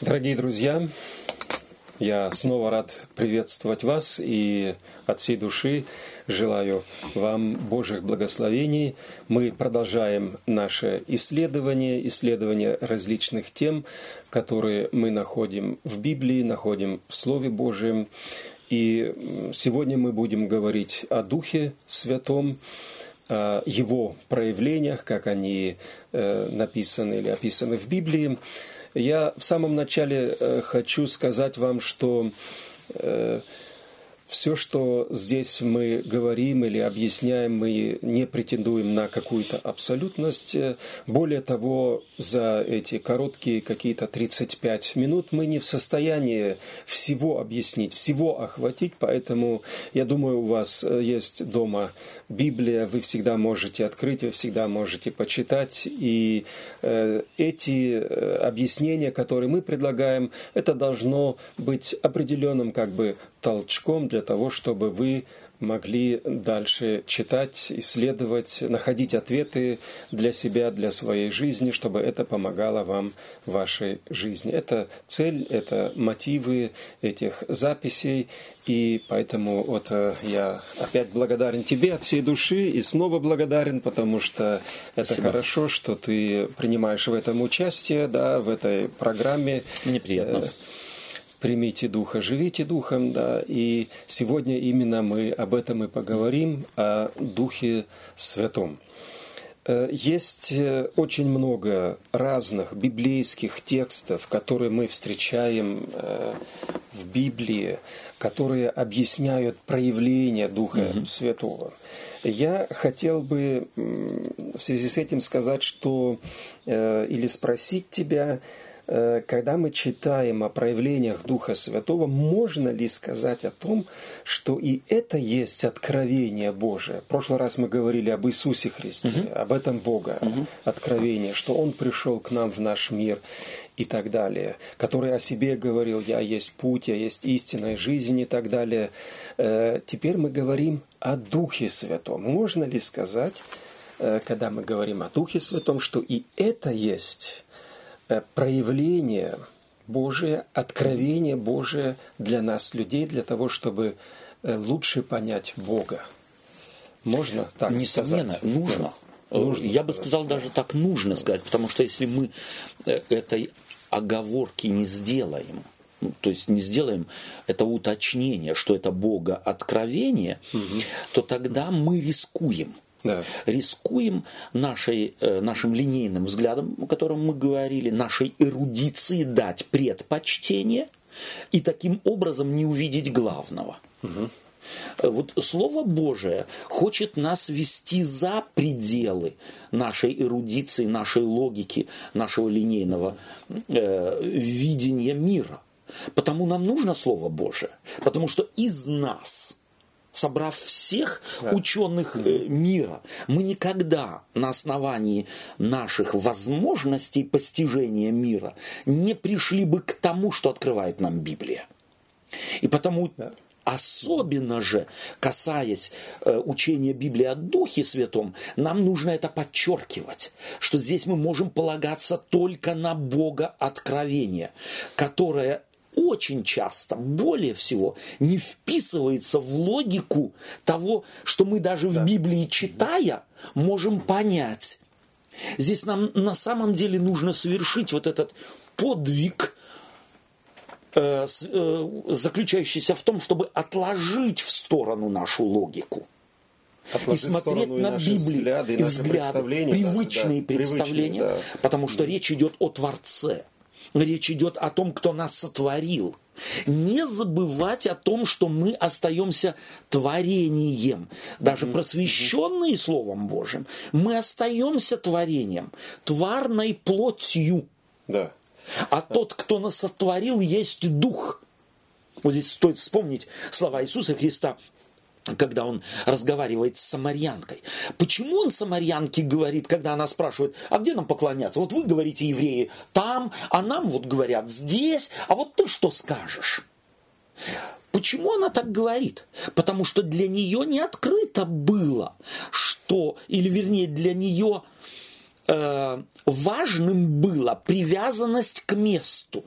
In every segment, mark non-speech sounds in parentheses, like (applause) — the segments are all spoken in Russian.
Дорогие друзья, я снова рад приветствовать вас и от всей души желаю вам Божьих благословений. Мы продолжаем наше исследование, исследование различных тем, которые мы находим в Библии, находим в Слове Божьем. И сегодня мы будем говорить о Духе Святом, о его проявлениях, как они э, написаны или описаны в Библии. Я в самом начале э, хочу сказать вам, что э, все, что здесь мы говорим или объясняем, мы не претендуем на какую-то абсолютность. Более того, за эти короткие какие-то 35 минут мы не в состоянии всего объяснить, всего охватить, поэтому я думаю, у вас есть дома Библия, вы всегда можете открыть, вы всегда можете почитать, и э, эти э, объяснения, которые мы предлагаем, это должно быть определенным как бы толчком для того, чтобы вы могли дальше читать, исследовать, находить ответы для себя, для своей жизни, чтобы это помогало вам в вашей жизни. Это цель, это мотивы этих записей. И поэтому вот э, я опять благодарен тебе от всей души и снова благодарен, потому что это Спасибо. хорошо, что ты принимаешь в этом участие, да, в этой программе. Мне приятно. Примите Духа, живите Духом, да, и сегодня именно мы об этом и поговорим, о Духе Святом. Э, есть э, очень много разных библейских текстов, которые мы встречаем э, в Библии, которые объясняют проявление Духа mm-hmm. Святого. Я хотел бы в связи с этим сказать, что или спросить тебя, когда мы читаем о проявлениях Духа Святого, можно ли сказать о том, что и это есть откровение Божие? В прошлый раз мы говорили об Иисусе Христе, угу. об этом Бога, угу. откровение, что Он пришел к нам в наш мир и так далее, который о себе говорил, я есть путь, я есть истинная жизнь и так далее. Э, теперь мы говорим о Духе Святом. Можно ли сказать, э, когда мы говорим о Духе Святом, что и это есть Э, проявление Божие, откровение Божие для нас, людей, для того, чтобы э, лучше понять Бога. Можно так Несомненно, сказать? нужно. Да. нужно. Я бы сказал даже так нужно сказать, потому что если мы э, этой оговорки не сделаем, ну, то есть не сделаем это уточнение, что это Бога откровение, угу. то тогда мы рискуем – да. рискуем нашей, э, нашим линейным взглядом, о котором мы говорили, нашей эрудиции дать предпочтение и таким образом не увидеть главного. Угу. Вот Слово Божие хочет нас вести за пределы нашей эрудиции, нашей логики, нашего линейного э, видения мира. Потому нам нужно Слово Божие, потому что из нас собрав всех да. ученых э, мира, мы никогда на основании наших возможностей постижения мира не пришли бы к тому, что открывает нам Библия. И потому да. Особенно же, касаясь э, учения Библии о Духе Святом, нам нужно это подчеркивать, что здесь мы можем полагаться только на Бога откровения, которое очень часто, более всего, не вписывается в логику того, что мы даже да. в Библии читая можем понять. Здесь нам на самом деле нужно совершить вот этот подвиг, э, э, заключающийся в том, чтобы отложить в сторону нашу логику. Отложить и смотреть на Библию взгляды, и, взгляды, привычные да, представления, да. потому что речь идет о Творце. Речь идет о том, кто нас сотворил. Не забывать о том, что мы остаемся творением. Даже mm-hmm. просвещенные Словом Божьим, мы остаемся творением, тварной плотью. Да. А тот, кто нас сотворил, есть Дух. Вот здесь стоит вспомнить слова Иисуса Христа когда он разговаривает с самарянкой. Почему он самарянке говорит, когда она спрашивает, а где нам поклоняться? Вот вы говорите, евреи, там, а нам вот говорят здесь, а вот ты что скажешь? Почему она так говорит? Потому что для нее не открыто было, что, или вернее, для нее э, важным была привязанность к месту.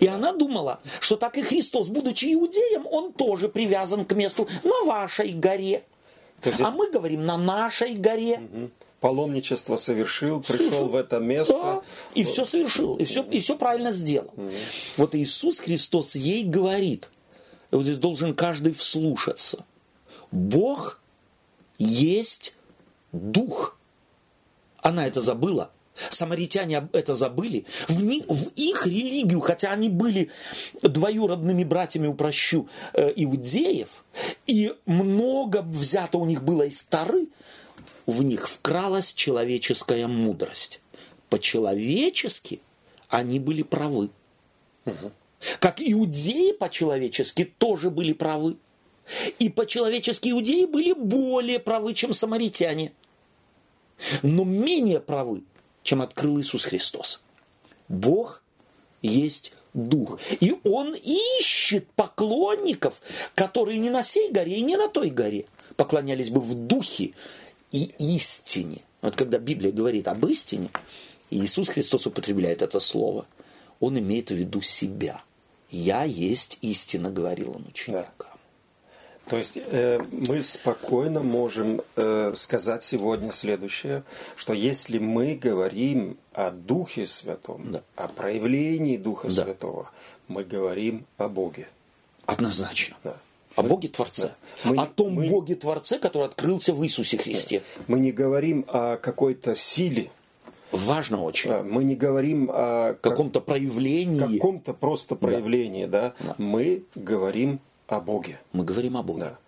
И она думала, что так и Христос, будучи иудеем, он тоже привязан к месту на вашей горе. Здесь... А мы говорим на нашей горе. Угу. Паломничество совершил, пришел совершил. в это место. Да, и все совершил, и все, и все правильно сделал. Угу. Вот Иисус Христос ей говорит, вот здесь должен каждый вслушаться. Бог есть Дух. Она это забыла. Самаритяне это забыли. В, них, в их религию, хотя они были двоюродными братьями, упрощу, э, иудеев, и много взято у них было из Тары, в них вкралась человеческая мудрость. По-человечески они были правы. Угу. Как иудеи по-человечески тоже были правы. И по-человечески иудеи были более правы, чем самаритяне. Но менее правы чем открыл Иисус Христос. Бог есть Дух. И Он ищет поклонников, которые не на сей горе и не на той горе поклонялись бы в Духе и истине. Вот когда Библия говорит об истине, Иисус Христос употребляет это слово, Он имеет в виду себя. «Я есть истина», говорил Он ученикам. Да. То есть э, мы спокойно можем э, сказать сегодня следующее, что если мы говорим о Духе Святом, да. о проявлении Духа да. Святого, мы говорим о Боге. Однозначно. Да. О Боге Творце. Да. Мы, о том мы, Боге Творце, который открылся в Иисусе Христе. Да. Мы не говорим о какой-то силе. Важно очень. Да, мы не говорим о каком-то проявлении. Каком-то просто проявлении, да. да. да. Мы говорим о Боге. Мы говорим о Боге. Да.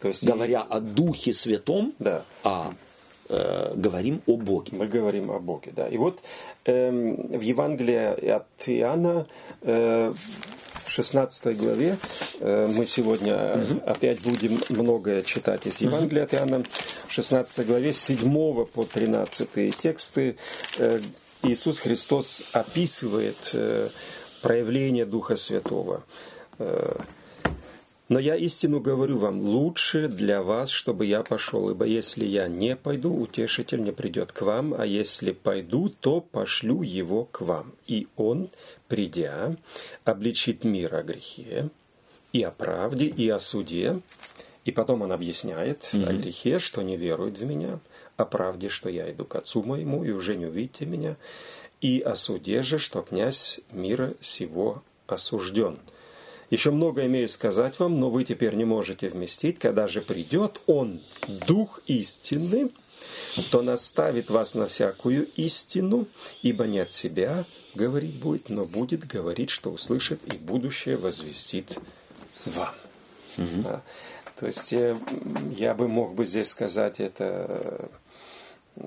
То есть, Говоря и... о Духе Святом, да. а э, говорим о Боге. Мы говорим о Боге, да. И вот э, в Евангелии от Иоанна э, в 16 главе э, мы сегодня угу. опять будем многое читать из Евангелия угу. от Иоанна. В 16 главе с 7 по 13 тексты э, Иисус Христос описывает э, проявление Духа Святого. Э, но я истину говорю вам, лучше для вас, чтобы я пошел, ибо если я не пойду, утешитель не придет к вам, а если пойду, то пошлю его к вам. И он, придя, обличит мир о грехе, и о правде, и о суде. И потом он объясняет mm-hmm. о грехе, что не верует в меня, о правде, что я иду к отцу моему, и уже не увидите меня, и о суде же, что князь мира сего осужден – еще много имею сказать вам, но вы теперь не можете вместить. Когда же придет Он, Дух истины, то наставит вас на всякую истину, ибо не от себя говорить будет, но будет говорить, что услышит, и будущее возвестит вам. Угу. Да. То есть э, я бы мог бы здесь сказать это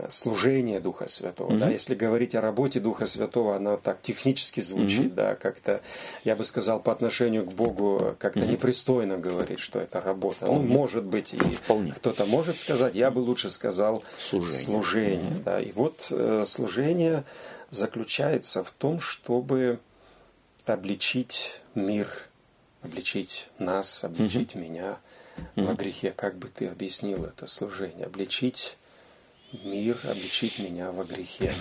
служение Духа Святого. Mm-hmm. Да, если говорить о работе Духа Святого, она так технически звучит, mm-hmm. да, как-то, я бы сказал, по отношению к Богу как-то mm-hmm. непристойно говорить, что это работа. Он может быть, и Вполне. кто-то может сказать, я бы лучше сказал служение. служение mm-hmm. да. И вот э, служение заключается в том, чтобы обличить мир, обличить нас, обличить mm-hmm. меня mm-hmm. во грехе. Как бы ты объяснил это служение? Обличить мир, обличить меня во грехе.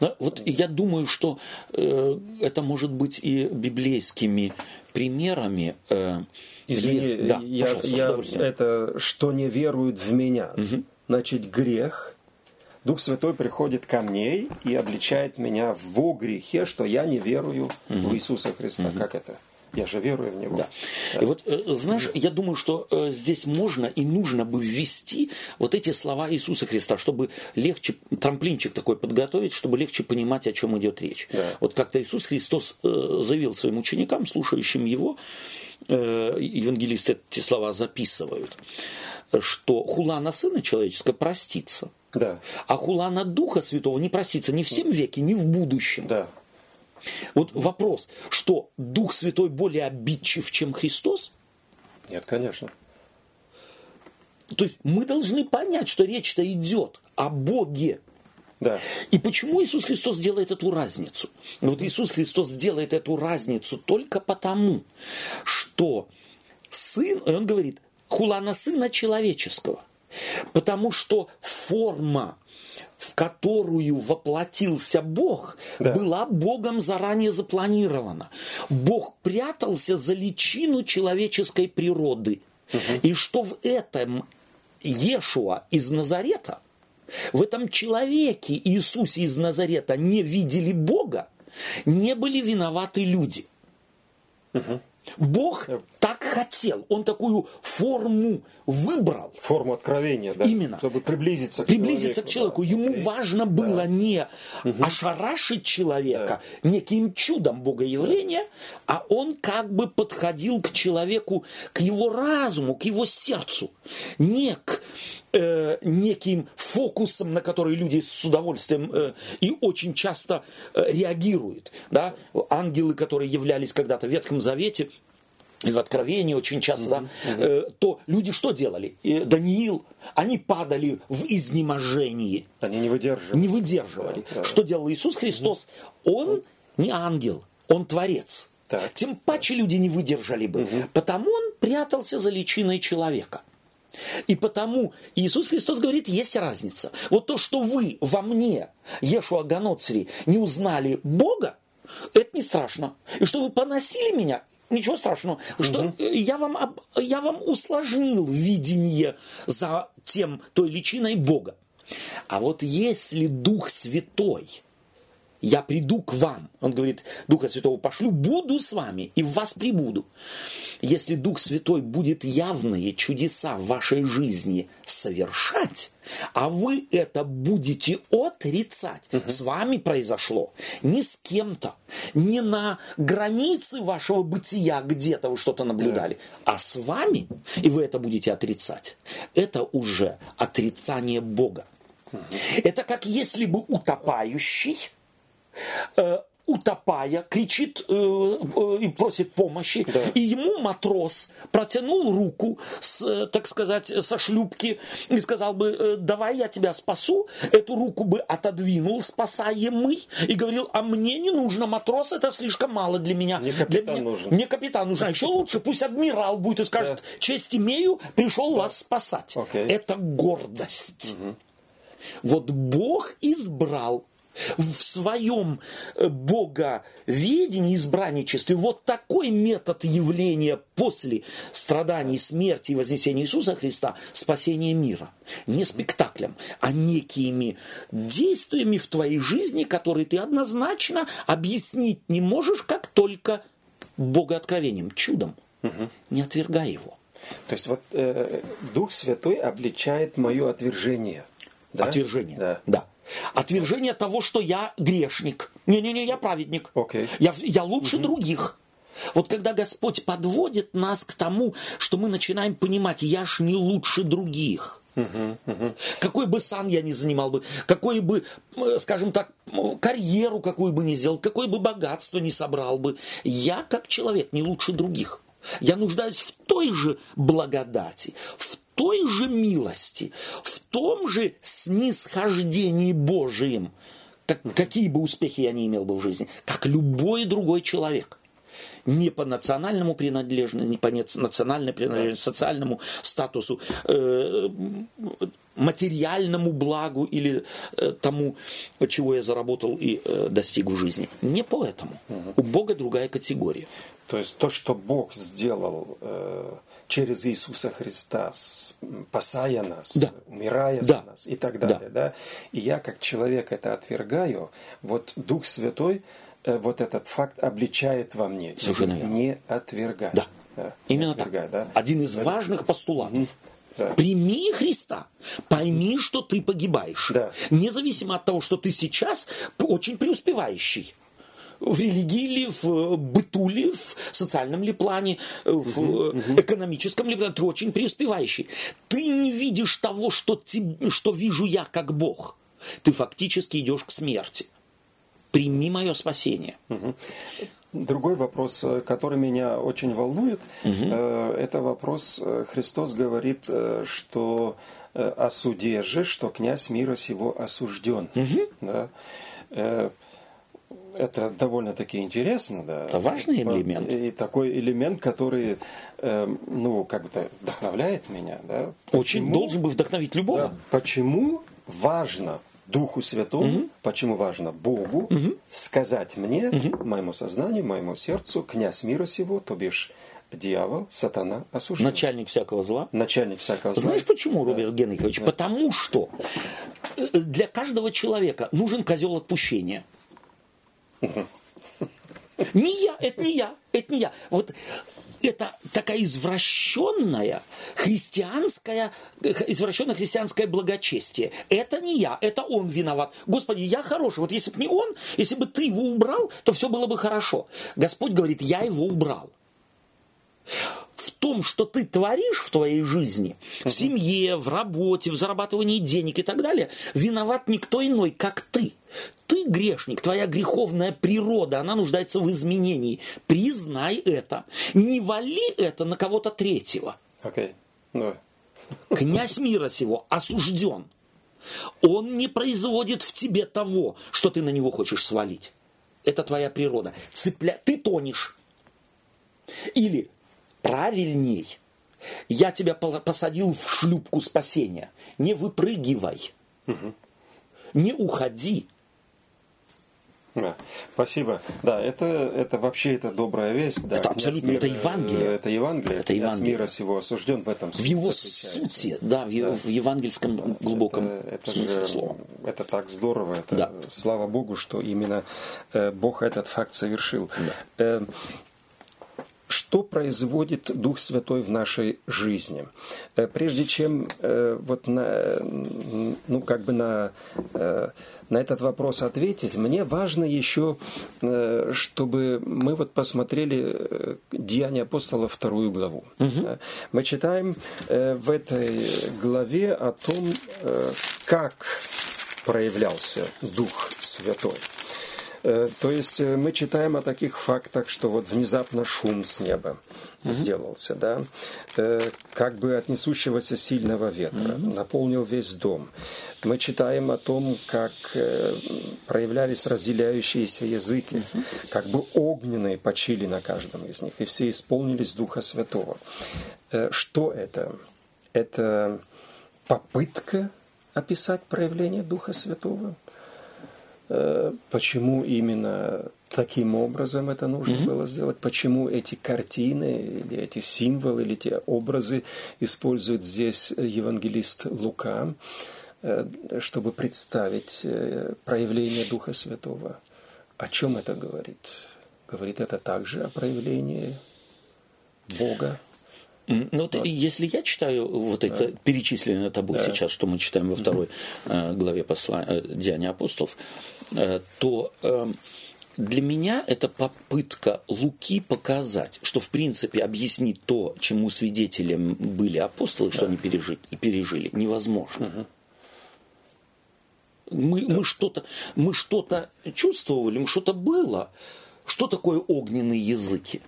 Но вот я думаю, что э, это может быть и библейскими примерами. Э, Извини, и, да, я, я, это что не веруют в меня. Угу. Значит, грех. Дух Святой приходит ко мне и обличает меня во грехе, что я не верую угу. в Иисуса Христа. Угу. Как это? Я же верую в него. Да. И вот, э, знаешь, я думаю, что э, здесь можно и нужно бы ввести вот эти слова Иисуса Христа, чтобы легче, трамплинчик такой подготовить, чтобы легче понимать, о чем идет речь. Да. Вот как-то Иисус Христос э, заявил своим ученикам, слушающим его, евангелисты эти слова записывают, что хула на Сына Человеческого простится. Да. А хула на Духа Святого не простится ни в всем веке, ни в будущем. Да. Вот вопрос, что Дух Святой более обидчив, чем Христос? Нет, конечно. То есть мы должны понять, что речь-то идет о Боге. Да. И почему Иисус Христос делает эту разницу? Вот Иисус Христос делает эту разницу только потому, что сын, он говорит, хулана сына человеческого. Потому что форма в которую воплотился Бог, да. была Богом заранее запланирована. Бог прятался за личину человеческой природы. Угу. И что в этом Ешуа из Назарета, в этом человеке Иисусе из Назарета не видели Бога, не были виноваты люди. Угу. Бог так хотел, он такую форму выбрал. Форму откровения, да? Именно. Чтобы приблизиться к приблизиться человеку. к человеку. Да. Ему важно было да. не угу. ошарашить человека да. неким чудом богоявления, да. а он как бы подходил к человеку, к его разуму, к его сердцу. Не к э, неким фокусом, на который люди с удовольствием э, и очень часто э, реагируют. Да? Ангелы, которые являлись когда-то в Ветхом Завете, и в Откровении очень часто, mm-hmm. да, э, то люди что делали? Э, Даниил, они падали в изнеможении. Они не выдерживали. Не выдерживали. Да, да. Что делал Иисус Христос? Mm-hmm. Он не ангел, он творец. Так. Тем паче люди не выдержали бы. Угу. Потому он прятался за личиной человека. И потому Иисус Христос говорит, есть разница. Вот то, что вы во мне, Ешуа Ганоцри, не узнали Бога, это не страшно. И что вы поносили меня, ничего страшного, что угу. я, вам, я вам усложнил видение за тем, той личиной Бога. А вот если Дух Святой, я приду к вам, он говорит, Духа Святого пошлю, буду с вами и в вас прибуду. Если Дух Святой будет явные чудеса в вашей жизни совершать, а вы это будете отрицать, угу. с вами произошло не с кем-то, не на границе вашего бытия где-то вы что-то наблюдали, да. а с вами, и вы это будете отрицать, это уже отрицание Бога. Угу. Это как если бы утопающий утопая, кричит э, э, и просит помощи. Да. И ему матрос протянул руку, с, э, так сказать, со шлюпки и сказал бы, э, давай я тебя спасу. Эту руку бы отодвинул спасаемый и говорил, а мне не нужно, матрос, это слишком мало для меня. Мне капитан для меня, нужен. Мне капитан нужен. А еще лучше, пусть адмирал будет и скажет, да. честь имею, пришел да. вас спасать. Okay. Это гордость. Угу. Вот Бог избрал в своем э, боговедении, избранничестве, вот такой метод явления после страданий, смерти и вознесения Иисуса Христа, спасения мира. Не спектаклем, а некими действиями в твоей жизни, которые ты однозначно объяснить не можешь, как только богооткровением, чудом. Угу. Не отвергай его. То есть вот э, Дух Святой обличает мое отвержение. Да? Отвержение, да. да. Отвержение того, что я грешник. Не-не-не, я праведник. Okay. Я, я лучше угу. других. Вот когда Господь подводит нас к тому, что мы начинаем понимать, я ж не лучше других. Угу, угу. Какой бы сан я ни занимал бы, какой бы, э, скажем так, карьеру какую бы ни сделал, какое бы богатство ни собрал бы, я как человек не лучше других. Я нуждаюсь в той же благодати, в той же милости, в том же снисхождении Божием, как, какие бы успехи я ни имел бы в жизни, как любой другой человек. Не по национальному принадлежности, не по национальной принадлежности, социальному статусу, э, материальному благу или э, тому, чего я заработал и э, достиг в жизни. Не по этому. У Бога другая категория. То есть то, что Бог сделал э, через Иисуса Христа, спасая нас, да. умирая да. за нас и так далее. Да. Да? И я как человек это отвергаю, вот Дух Святой э, вот этот факт обличает во мне. Совершенно Не отвергать. Да. да. Именно отвергать, так. Да? Один из важных постулатов. Да. Прими Христа, пойми, что ты погибаешь. Да. Независимо от того, что ты сейчас очень преуспевающий в религии ли, в быту ли, в социальном ли плане, в угу, экономическом ли плане, ты очень преуспевающий. Ты не видишь того, что, тебе, что вижу я как Бог. Ты фактически идешь к смерти. Прими мое спасение. Угу. Другой вопрос, э, который меня очень волнует, угу. это вопрос, Христос говорит, что о суде же, что князь мира сего осужден. Угу. Да? Это довольно-таки интересно, да. Это важный элемент. И такой элемент, который, э, ну, как бы вдохновляет меня, да. Почему, Очень должен бы вдохновить любого. Да, почему важно Духу Святому, угу. почему важно Богу угу. сказать мне, угу. моему сознанию, моему сердцу, князь мира сего, то бишь дьявол, сатана осужден. Начальник всякого зла. Начальник всякого зла. Знаешь почему, Роберт да. Генрихович? Да. Потому что э, для каждого человека нужен козел отпущения. Не я, это не я, это не я. Вот это такая извращенная христианская, извращенное христианское благочестие. Это не я, это он виноват. Господи, я хороший. Вот если бы не он, если бы ты его убрал, то все было бы хорошо. Господь говорит, я его убрал в том, что ты творишь в твоей жизни, в семье, в работе, в зарабатывании денег и так далее, виноват никто иной, как ты. Ты грешник, твоя греховная природа, она нуждается в изменении. Признай это. Не вали это на кого-то третьего. Okay. No. Князь мира сего осужден. Он не производит в тебе того, что ты на него хочешь свалить. Это твоя природа. Цепля... Ты тонешь. Или правильней. Я тебя посадил в шлюпку спасения. Не выпрыгивай. Угу. Не уходи. Да, спасибо. Да, это, это вообще это добрая весть. Да, это абсолютно мира, это Евангелие. Это Евангелие. Это Евангелие. мира сего осужден в этом. В его сути, да, в, да. в евангельском глубоком это, это смысле же, слова. Это так здорово. Это, да. Слава Богу, что именно э, Бог этот факт совершил. Да. Что производит Дух Святой в нашей жизни. Э, прежде чем э, вот на, ну, как бы на, э, на этот вопрос ответить, мне важно еще, чтобы мы вот посмотрели Деяния апостола вторую главу. Угу. Мы читаем в этой главе о том, как проявлялся Дух Святой. Э, то есть э, мы читаем о таких фактах, что вот внезапно шум с неба mm-hmm. сделался, да, э, как бы от несущегося сильного ветра, mm-hmm. наполнил весь дом. Мы читаем о том, как проявлялись разделяющиеся языки, mm-hmm. как бы огненные почили на каждом из них, и все исполнились Духа Святого. Что это? Это попытка описать проявление Духа Святого? Э, почему именно таким образом это нужно mm-hmm. было сделать, почему эти картины или эти символы или эти образы использует здесь евангелист Лука, э, чтобы представить э, проявление Духа Святого. О чем это говорит? Говорит это также о проявлении Бога. Ну, вот. если я читаю вот это да. перечисленное тобой да. сейчас, что мы читаем во второй э, главе послания, Деяния апостолов, то э, для меня это попытка Луки показать, что в принципе объяснить то, чему свидетелем были апостолы, да. что они пережили, пережили невозможно. Угу. Мы, да. мы что-то мы что-то чувствовали, мы что-то было. Что такое огненные языки?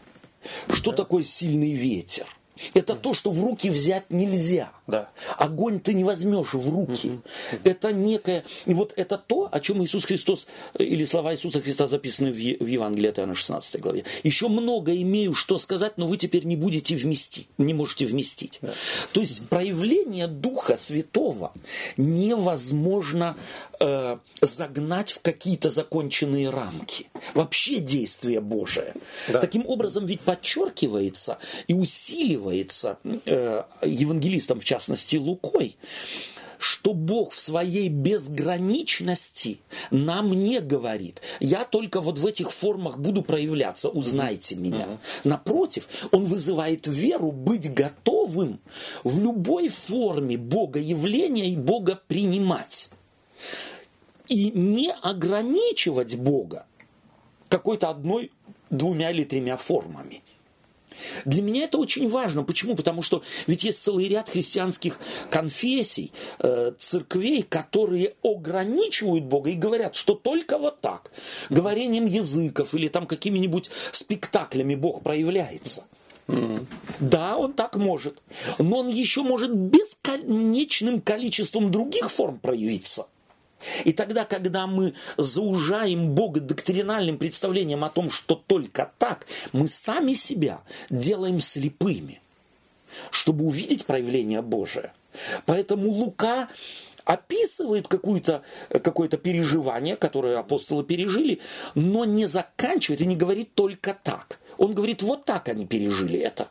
Что да. такое сильный ветер? Это то, что в руки взять нельзя. Да. Огонь ты не возьмешь в руки. Угу. Это некое... И вот это то, о чем Иисус Христос, э, или слова Иисуса Христа записаны в Евангелии от Иоанна 16 главе. Еще много имею что сказать, но вы теперь не будете вместить, не можете вместить. Да. То есть проявление Духа Святого невозможно э, загнать в какие-то законченные рамки. Вообще действие Божие. Да. Таким образом ведь подчеркивается и усиливается э, евангелистом в частности частности Лукой, что Бог в своей безграничности нам не говорит. Я только вот в этих формах буду проявляться, узнайте меня. Напротив, Он вызывает веру быть готовым в любой форме Бога явления и Бога принимать. И не ограничивать Бога какой-то одной, двумя или тремя формами. Для меня это очень важно. Почему? Потому что ведь есть целый ряд христианских конфессий, э, церквей, которые ограничивают Бога и говорят, что только вот так, говорением языков или там какими-нибудь спектаклями Бог проявляется. Mm-hmm. Да, он так может. Но он еще может бесконечным количеством других форм проявиться. И тогда, когда мы заужаем Бога доктринальным представлением о том, что только так, мы сами себя делаем слепыми, чтобы увидеть проявление Божие. Поэтому Лука описывает какое-то какое переживание, которое апостолы пережили, но не заканчивает и не говорит только так. Он говорит, вот так они пережили это.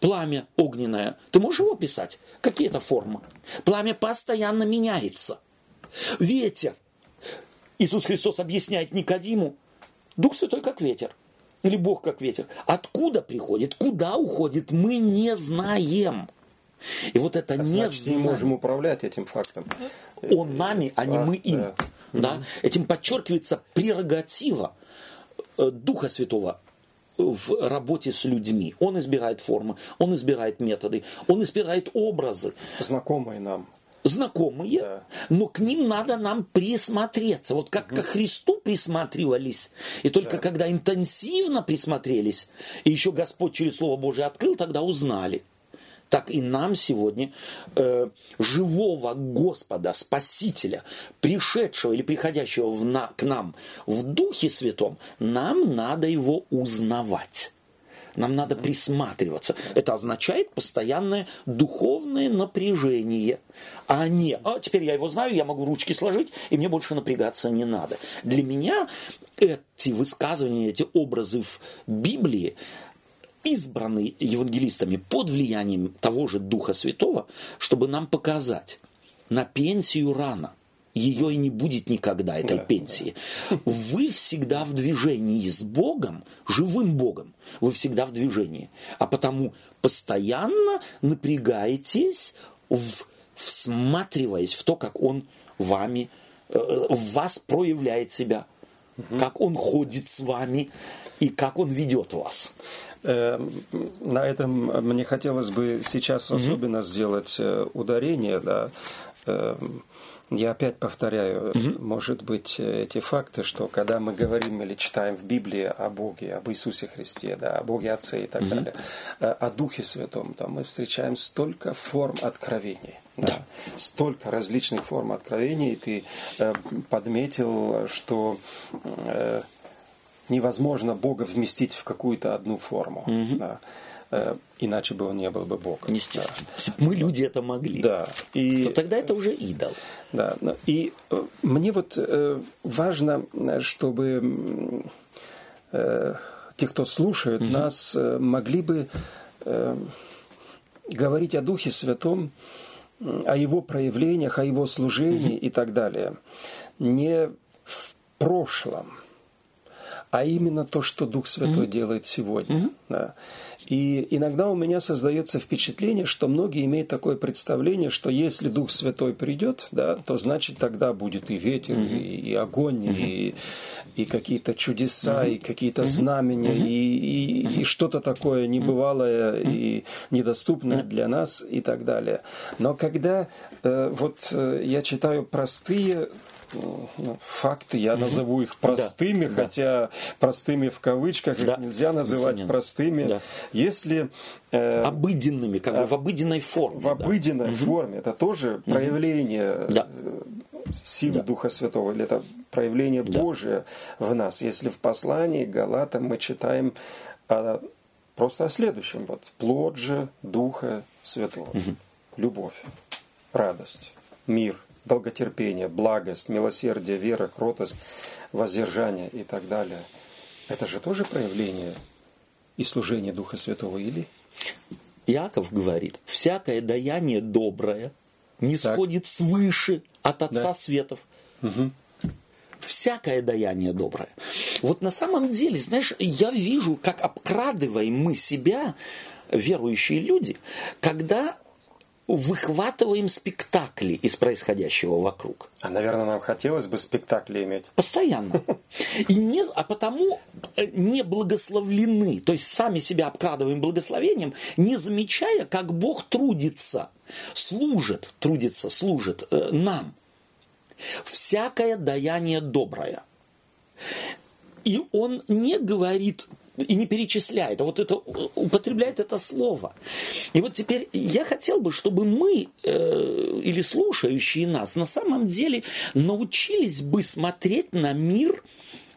Пламя огненное. Ты можешь его описать? Какие это формы? Пламя постоянно меняется. Ветер. Иисус Христос объясняет Никодиму, Дух Святой как ветер. Или Бог как ветер. Откуда приходит, куда уходит, мы не знаем. И вот это а не значит, не можем управлять этим фактом. Он нами, а не а, мы им. Да. Да? Угу. Этим подчеркивается прерогатива э, Духа Святого в работе с людьми. Он избирает формы, он избирает методы, он избирает образы. Знакомые нам знакомые, да. но к ним надо нам присмотреться. Вот как угу. ко Христу присматривались, и только да. когда интенсивно присмотрелись, и еще Господь через Слово Божие открыл, тогда узнали. Так и нам сегодня э, живого Господа, Спасителя, пришедшего или приходящего в на, к нам в Духе Святом, нам надо его узнавать. Нам надо присматриваться. Это означает постоянное духовное напряжение, а не, а теперь я его знаю, я могу ручки сложить, и мне больше напрягаться не надо. Для меня эти высказывания, эти образы в Библии, избраны евангелистами под влиянием того же Духа Святого, чтобы нам показать, на пенсию рано – ее и не будет никогда, этой да, пенсии. Вы всегда в движении с Богом, живым Богом, вы всегда в движении. А потому постоянно напрягаетесь, в, всматриваясь в то, как Он вами, э, в вас проявляет себя, угу. как Он ходит с вами и как Он ведет вас. Э, на этом мне хотелось бы сейчас особенно угу. сделать э, ударение, да, я опять повторяю, угу. может быть, эти факты, что когда мы говорим или читаем в Библии о Боге, об Иисусе Христе, да, о Боге Отце и так угу. далее, э, о Духе Святом, то мы встречаем столько форм откровений. Да. да. Столько различных форм откровений. И ты э, подметил, что э, невозможно Бога вместить в какую-то одну форму. Угу. Да. Э, иначе бы он не был бы Богом. Естественно. Да. Мы люди это могли. Да. И... То тогда это уже идол. Да. И э, мне вот э, важно, чтобы те, кто слушает угу. нас, могли бы говорить о Духе Святом, о его проявлениях, о его служении угу. и так далее. Не в прошлом, а именно то, что Дух Святой mm делает сегодня. mm Да. И иногда у меня создается впечатление, что многие имеют такое представление, что если Дух Святой придет, да, то значит тогда будет и ветер, mm и, и огонь, mm и, и какие-то чудеса, mm и какие-то mm знамения, mm и, и, и что-то такое небывалое mm и недоступное для нас и так далее. Но когда э, вот э, я читаю простые ну, факты, я назову их простыми, да, хотя да. простыми в кавычках да. их нельзя называть Несомненно. простыми. Да. Если э, обыденными, как бы в обыденной форме. В обыденной да. форме это тоже угу. проявление да. силы да. Духа Святого, или это проявление да. Божие в нас. Если в послании Галатам мы читаем о, просто о следующем, вот плод же Духа Святого, угу. любовь, радость, мир, долготерпение, благость, милосердие, вера, кротость, воздержание и так далее. Это же тоже проявление и служение Духа Святого или? Иаков говорит, всякое даяние доброе не так. сходит свыше от Отца да. Светов. Угу. Всякое даяние доброе. Вот на самом деле, знаешь, я вижу, как обкрадываем мы себя, верующие люди, когда выхватываем спектакли из происходящего вокруг. А, наверное, нам хотелось бы спектакли иметь. Постоянно. (laughs) И не, а потому э, не благословлены. То есть сами себя обкрадываем благословением, не замечая, как Бог трудится, служит, трудится, служит э, нам. Всякое даяние доброе. И он не говорит и не перечисляет, а вот это употребляет это слово. И вот теперь я хотел бы, чтобы мы э, или слушающие нас на самом деле научились бы смотреть на мир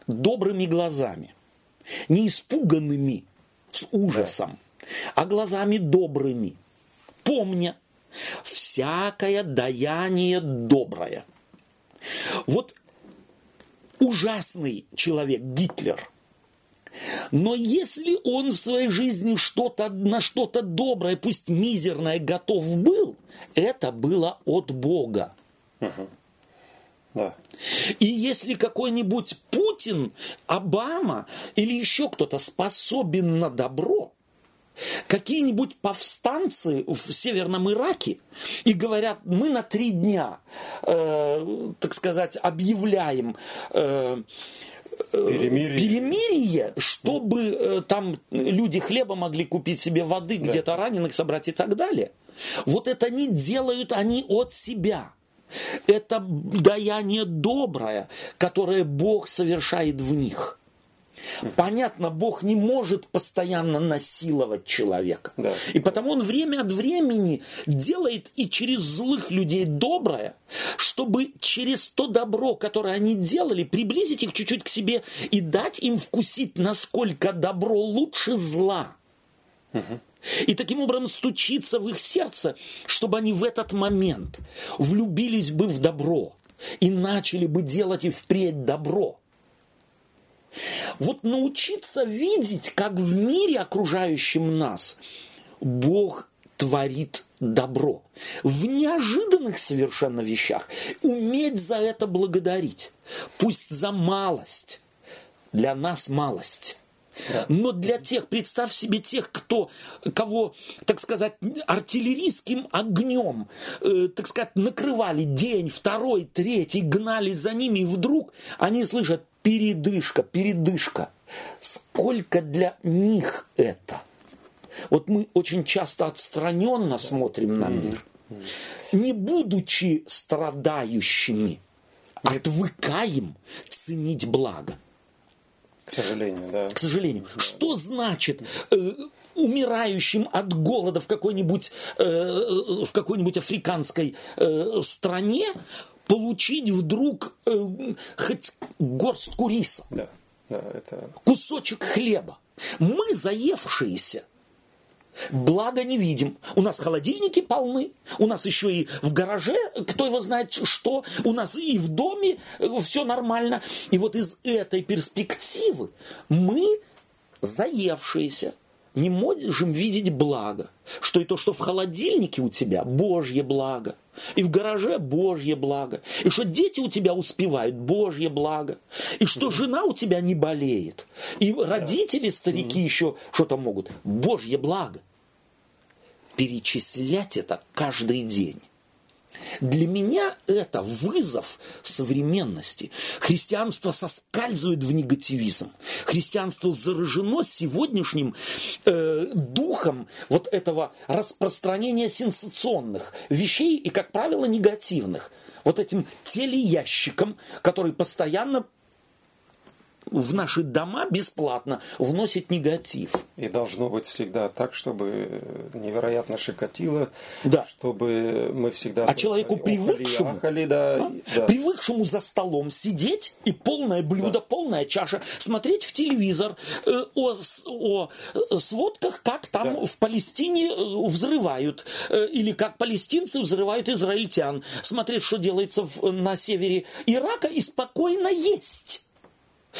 добрыми глазами, не испуганными с ужасом, а глазами добрыми, помня, всякое даяние доброе. Вот ужасный человек Гитлер – но если он в своей жизни что-то, на что-то доброе, пусть мизерное, готов был, это было от Бога. Угу. Да. И если какой-нибудь Путин, Обама или еще кто-то способен на добро, какие-нибудь повстанцы в Северном Ираке и говорят, мы на три дня, э, так сказать, объявляем э, перемирие. перемирие, чтобы э, там люди хлеба могли купить себе воды, да. где-то раненых собрать и так далее. Вот это они делают они от себя. Это даяние доброе, которое Бог совершает в них. Понятно, Бог не может постоянно насиловать человека. Да. И потому он время от времени делает и через злых людей доброе, чтобы через то добро, которое они делали, приблизить их чуть-чуть к себе и дать им вкусить, насколько добро лучше зла. Угу. И таким образом стучиться в их сердце, чтобы они в этот момент влюбились бы в добро и начали бы делать и впредь добро. Вот научиться видеть, как в мире окружающем нас Бог творит добро. В неожиданных совершенно вещах. Уметь за это благодарить. Пусть за малость. Для нас малость. Но для тех, представь себе тех, кто, кого, так сказать, артиллерийским огнем, э, так сказать, накрывали день, второй, третий, гнали за ними, и вдруг они слышат передышка, передышка. Сколько для них это? Вот мы очень часто отстраненно смотрим на мир, не будучи страдающими, отвыкаем ценить благо. К сожалению, да. К сожалению. Что значит э, умирающим от голода в какой-нибудь э, в какой-нибудь африканской э, стране получить вдруг э, хоть горстку риса, да, да, это... кусочек хлеба. Мы заевшиеся. Благо не видим. У нас холодильники полны, у нас еще и в гараже, кто его знает что, у нас и в доме э, все нормально. И вот из этой перспективы мы заевшиеся, не можем видеть благо, что и то, что в холодильнике у тебя Божье благо, и в гараже Божье благо, и что дети у тебя успевают Божье благо, и что жена у тебя не болеет, и родители, старики еще что-то могут, Божье благо. Перечислять это каждый день. Для меня это вызов современности. Христианство соскальзывает в негативизм. Христианство заражено сегодняшним э, духом вот этого распространения сенсационных вещей и, как правило, негативных. Вот этим телеящиком, который постоянно в наши дома бесплатно вносит негатив. И должно быть всегда так, чтобы невероятно шикотило, да. чтобы мы всегда... А человеку привыкшему, ахали, да, а? да. привыкшему за столом сидеть и полное блюдо, да. полная чаша, смотреть в телевизор э, о, о сводках, как там да. в Палестине э, взрывают, э, или как палестинцы взрывают израильтян, смотреть, что делается в, на севере Ирака и спокойно есть.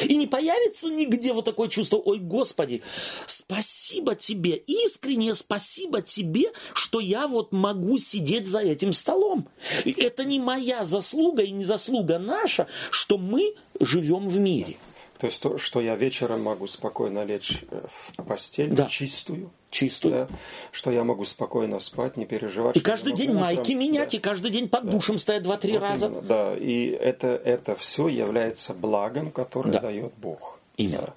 И не появится нигде вот такое чувство, ой, Господи, спасибо тебе, искреннее спасибо тебе, что я вот могу сидеть за этим столом. Это не моя заслуга и не заслуга наша, что мы живем в мире. То есть то, что я вечером могу спокойно лечь э, в постель да. чистую, чистую, да, что я могу спокойно спать, не переживать. И каждый день утром, майки менять, да, и каждый день под да, душем стоять два-три вот раза. Именно, да, и это, это все является благом, которое да. дает Бог. Именно. Да.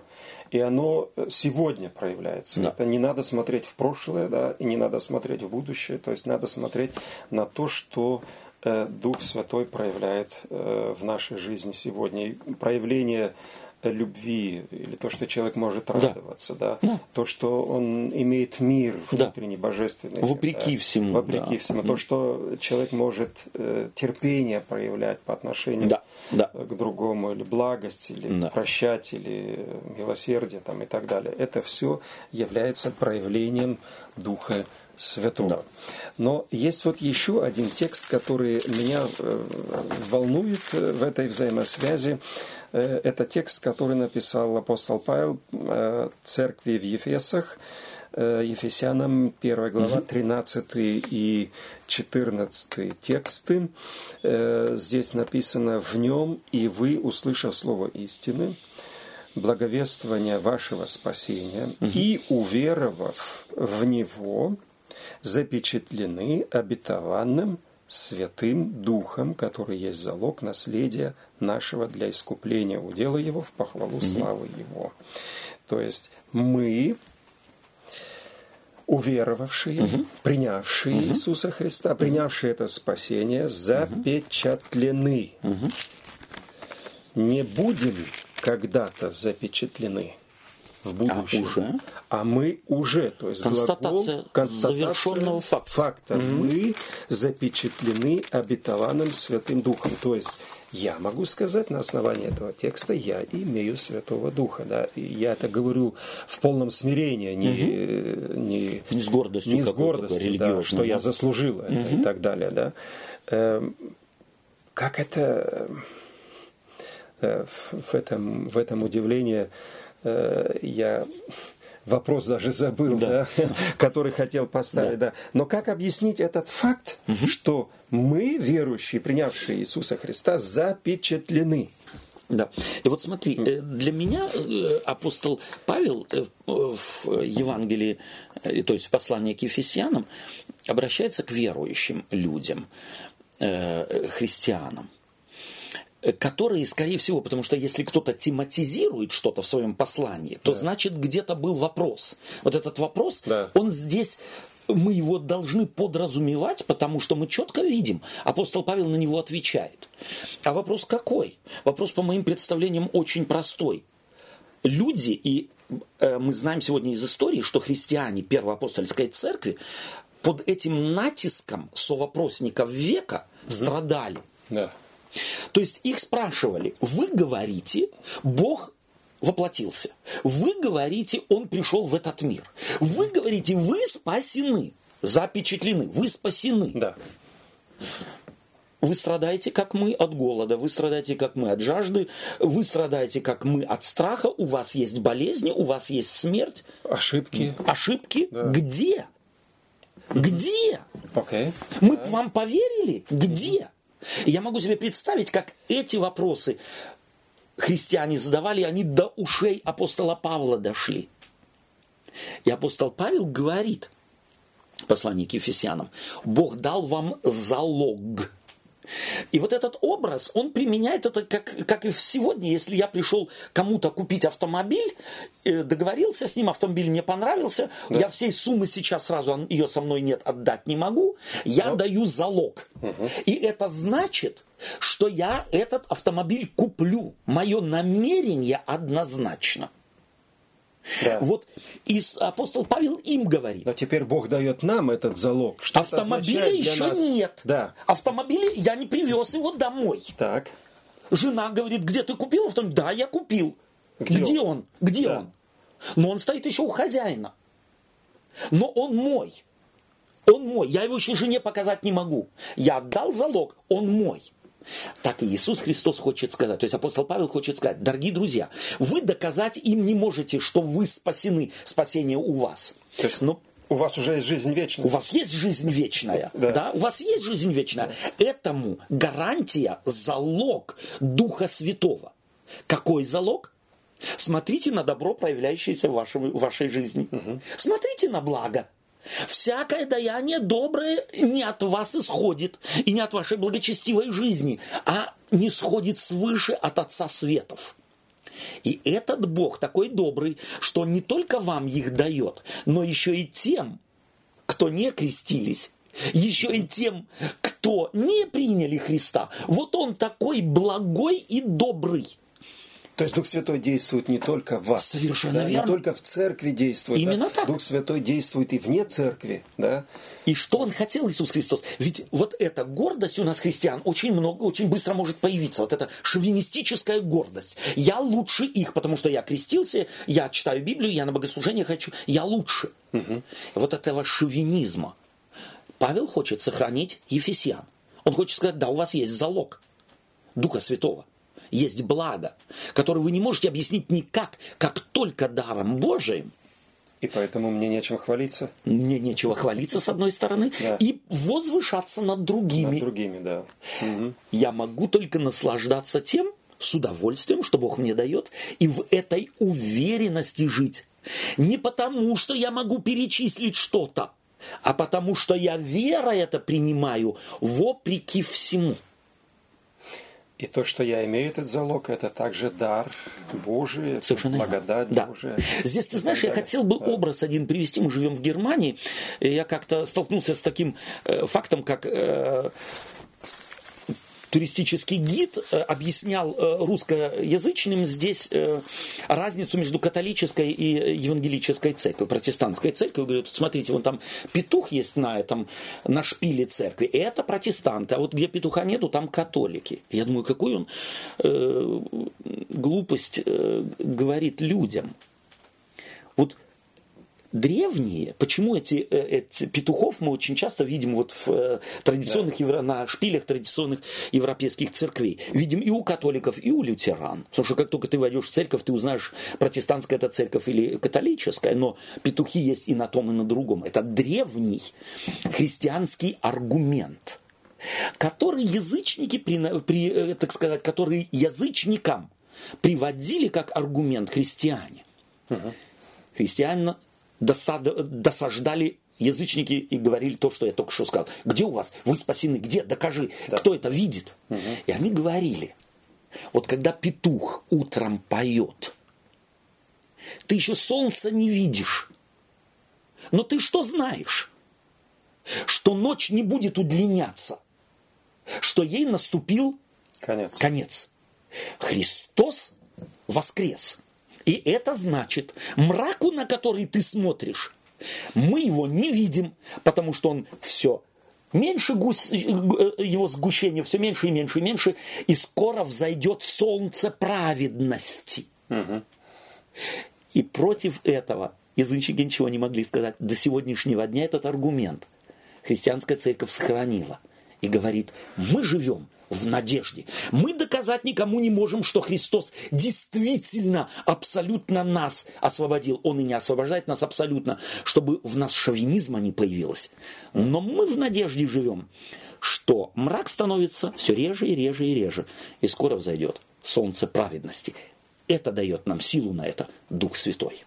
И оно сегодня проявляется. Да. Это не надо смотреть в прошлое, да, и не надо смотреть в будущее. То есть надо смотреть на то, что э, Дух Святой проявляет э, в нашей жизни сегодня. И проявление любви, или то, что человек может радоваться, да, да? то, что он имеет мир внутренний, да. божественный. Вопреки да, всему. Вопреки да. всему. То, что человек может э, терпение проявлять по отношению да. Да. к другому, или благость, или да. прощать, или милосердие там, и так далее. Это все является проявлением Духа Святого. Да. Но есть вот еще один текст, который меня э, волнует э, в этой взаимосвязи. Э, это текст, который написал апостол Павел церкви в Ефесах, Ефесянам 1 глава, 13 и 14 тексты. Здесь написано «В нем и вы, услышав слово истины, благовествования вашего спасения, и уверовав в него, запечатлены обетованным Святым Духом, который есть залог наследия нашего для искупления удела Его в похвалу славы Его. То есть мы, уверовавшие, угу. принявшие угу. Иисуса Христа, принявшие это спасение, запечатлены. Угу. Не будем когда-то запечатлены в будущем. А, уже? а мы уже, то есть констатация, глагол, констатация завершенного факта. факта. Mm-hmm. Мы запечатлены обетованным Святым Духом. То есть я могу сказать на основании этого текста, я имею Святого Духа. Да? И я это говорю в полном смирении, не, угу. не, не с гордостью, не с гордостью да, что я заслужил это угу. и так далее. Да? Эм, как это э, в этом, в этом удивлении Э, я вопрос даже забыл, да. Да, (laughs) который хотел поставить. Да. Да. Но как объяснить этот факт, угу. что мы, верующие, принявшие Иисуса Христа, запечатлены? Да. И вот смотри, э, для меня э, апостол Павел в Евангелии, то есть в послании к Ефесянам, обращается к верующим людям, христианам которые, скорее всего, потому что если кто-то тематизирует что-то в своем послании, то да. значит где-то был вопрос. Вот этот вопрос, да. он здесь мы его должны подразумевать, потому что мы четко видим, апостол Павел на него отвечает. А вопрос какой? Вопрос, по моим представлениям, очень простой. Люди, и э, мы знаем сегодня из истории, что христиане Первоапостольской церкви под этим натиском совопросников века страдали. Да. То есть их спрашивали, вы говорите, Бог воплотился. Вы говорите, Он пришел в этот мир. Вы говорите, вы спасены, запечатлены, вы спасены. Да. Вы страдаете, как мы, от голода, вы страдаете, как мы, от жажды, вы страдаете, как мы, от страха, у вас есть болезни, у вас есть смерть. Ошибки. Ошибки. Да. Где? Где? Okay. Мы да. вам поверили? Где? Я могу себе представить, как эти вопросы христиане задавали, они до ушей апостола Павла дошли. И апостол Павел говорит, послание к Ефесянам, Бог дал вам залог и вот этот образ, он применяет это как, как и сегодня, если я пришел кому-то купить автомобиль, э, договорился с ним, автомобиль мне понравился, да. я всей суммы сейчас сразу, ее со мной нет, отдать не могу, я да. даю залог. Угу. И это значит, что я этот автомобиль куплю. Мое намерение однозначно. Да. Вот и апостол Павел им говорит. Но теперь Бог дает нам этот залог. Что Автомобиля еще нас? нет. Да. Автомобиля я не привез его домой. Так. Жена говорит, где ты купил автомобиль? Да, я купил. Где, где он? он? Где да. он? Но он стоит еще у хозяина. Но он мой. Он мой. Я его еще жене показать не могу. Я отдал залог, он мой. Так и Иисус Христос хочет сказать, то есть апостол Павел хочет сказать, дорогие друзья, вы доказать им не можете, что вы спасены, спасение у вас. То есть, ну, у вас уже есть жизнь вечная. У вас есть жизнь вечная. Да. да? У вас есть жизнь вечная. Да. Этому гарантия, залог Духа Святого. Какой залог? Смотрите на добро, проявляющееся в, вашем, в вашей жизни. Угу. Смотрите на благо. Всякое даяние доброе не от вас исходит, и не от вашей благочестивой жизни, а не сходит свыше от Отца Светов. И этот Бог такой добрый, что он не только вам их дает, но еще и тем, кто не крестились, еще и тем, кто не приняли Христа. Вот он такой благой и добрый. То есть Дух Святой действует не только в вас. Совершенно да, верно. Не только в церкви действует. Именно да? так. Дух Святой действует и вне церкви. Да? И что он хотел, Иисус Христос? Ведь вот эта гордость у нас, христиан, очень много, очень быстро может появиться. Вот эта шовинистическая гордость. Я лучше их, потому что я крестился, я читаю Библию, я на богослужение хочу, я лучше. Угу. Вот этого шовинизма Павел хочет сохранить Ефесян. Он хочет сказать, да, у вас есть залог Духа Святого. Есть благо, которое вы не можете объяснить никак, как только даром Божиим. И поэтому мне нечем хвалиться. Мне нечего хвалиться, с одной стороны, Да. и возвышаться над другими. Над другими, да. Мгм. Я могу только наслаждаться тем, с удовольствием, что Бог мне дает, и в этой уверенности жить. Не потому, что я могу перечислить что-то, а потому, что я верой это принимаю вопреки всему. И то, что я имею этот залог, это также дар Божий, Совершенно благодать да. Божия. Здесь, ты знаешь, я хотел бы Да. образ один привести. Мы живем в Германии. И я как-то столкнулся с таким э, фактом, как э, туристический гид э, объяснял э, русскоязычным здесь э, разницу между католической и евангелической церковью, протестантской церковью. Говорит, смотрите, вон там петух есть на этом, на шпиле церкви, и это протестанты, а вот где петуха нету, там католики. Я думаю, какой он глупость говорит людям. Вот древние, почему эти, э, эти петухов мы очень часто видим вот в э, традиционных евро- на шпилях традиционных европейских церквей. Видим и у католиков, и у лютеран. Потому что как только ты войдешь в церковь, ты узнаешь, протестантская это церковь или католическая, но петухи есть и на том, и на другом. Это древний христианский аргумент который язычники, при, при, э, так сказать, который язычникам приводили как аргумент христиане. Христиане досад- досаждали язычники и говорили то, что я только что сказал. Где у вас? Вы спасены. Где? Докажи. Кто это видит? И они говорили, вот когда петух утром поет, ты еще солнца не видишь. Но ты что знаешь? Что ночь не будет удлиняться. Что ей наступил Конец. конец. Христос воскрес. И это значит, мраку, на который ты смотришь, мы его не видим, потому что он все меньше гусь- э, его сгущение, все меньше и меньше и меньше, и скоро взойдет солнце праведности. И против этого язычники ничего не могли сказать. До сегодняшнего дня этот аргумент христианская церковь сохранила. И говорит, мы живем в надежде. Мы доказать никому не можем, что Христос действительно абсолютно нас освободил. Он и не освобождает нас абсолютно, чтобы в нас шовинизма не появилось. Но мы в надежде живем, что мрак становится все реже и реже и реже. И скоро взойдет солнце праведности. Это дает нам силу на это Дух Святой.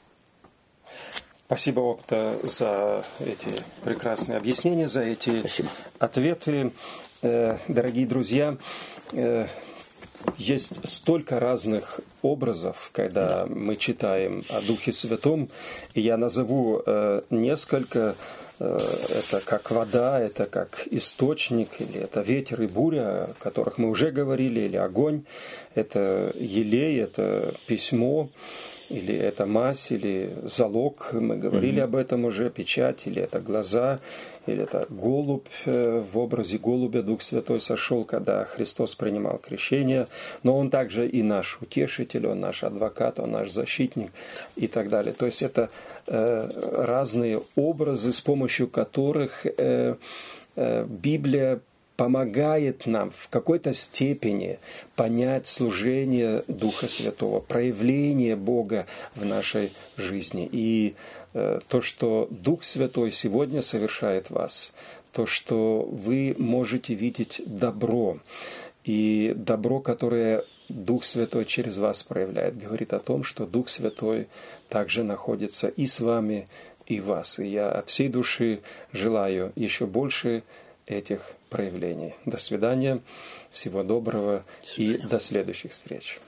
Спасибо, Опта, за эти прекрасные объяснения, за эти Спасибо. ответы. Э, Дорогие друзья, э, есть столько разных образов, когда мы читаем о Духе Святом, я назову э, несколько. Это как вода, это как источник, или это ветер и буря, о которых мы уже говорили, или огонь, это елей, это письмо, или это мазь, или залог, мы говорили об этом уже, печать, или это глаза, или это голубь, э, в образе голубя Дух Святой сошел, когда Христос принимал крещение, но Он также и наш утешитель, Он наш адвокат, Он наш защитник и так далее. То есть это э, разные образы, с помощью которых э, э, Библия помогает нам в какой-то степени понять служение Духа Святого, проявление Бога в нашей жизни. И э, то, что Дух Святой сегодня совершает вас, то, что вы можете видеть добро, и добро, которое Дух Святой через вас проявляет, говорит о том, что Дух Святой также находится и с вами, и вас. И я от всей души желаю еще больше этих проявлений. До свидания, всего доброго и до следующих встреч.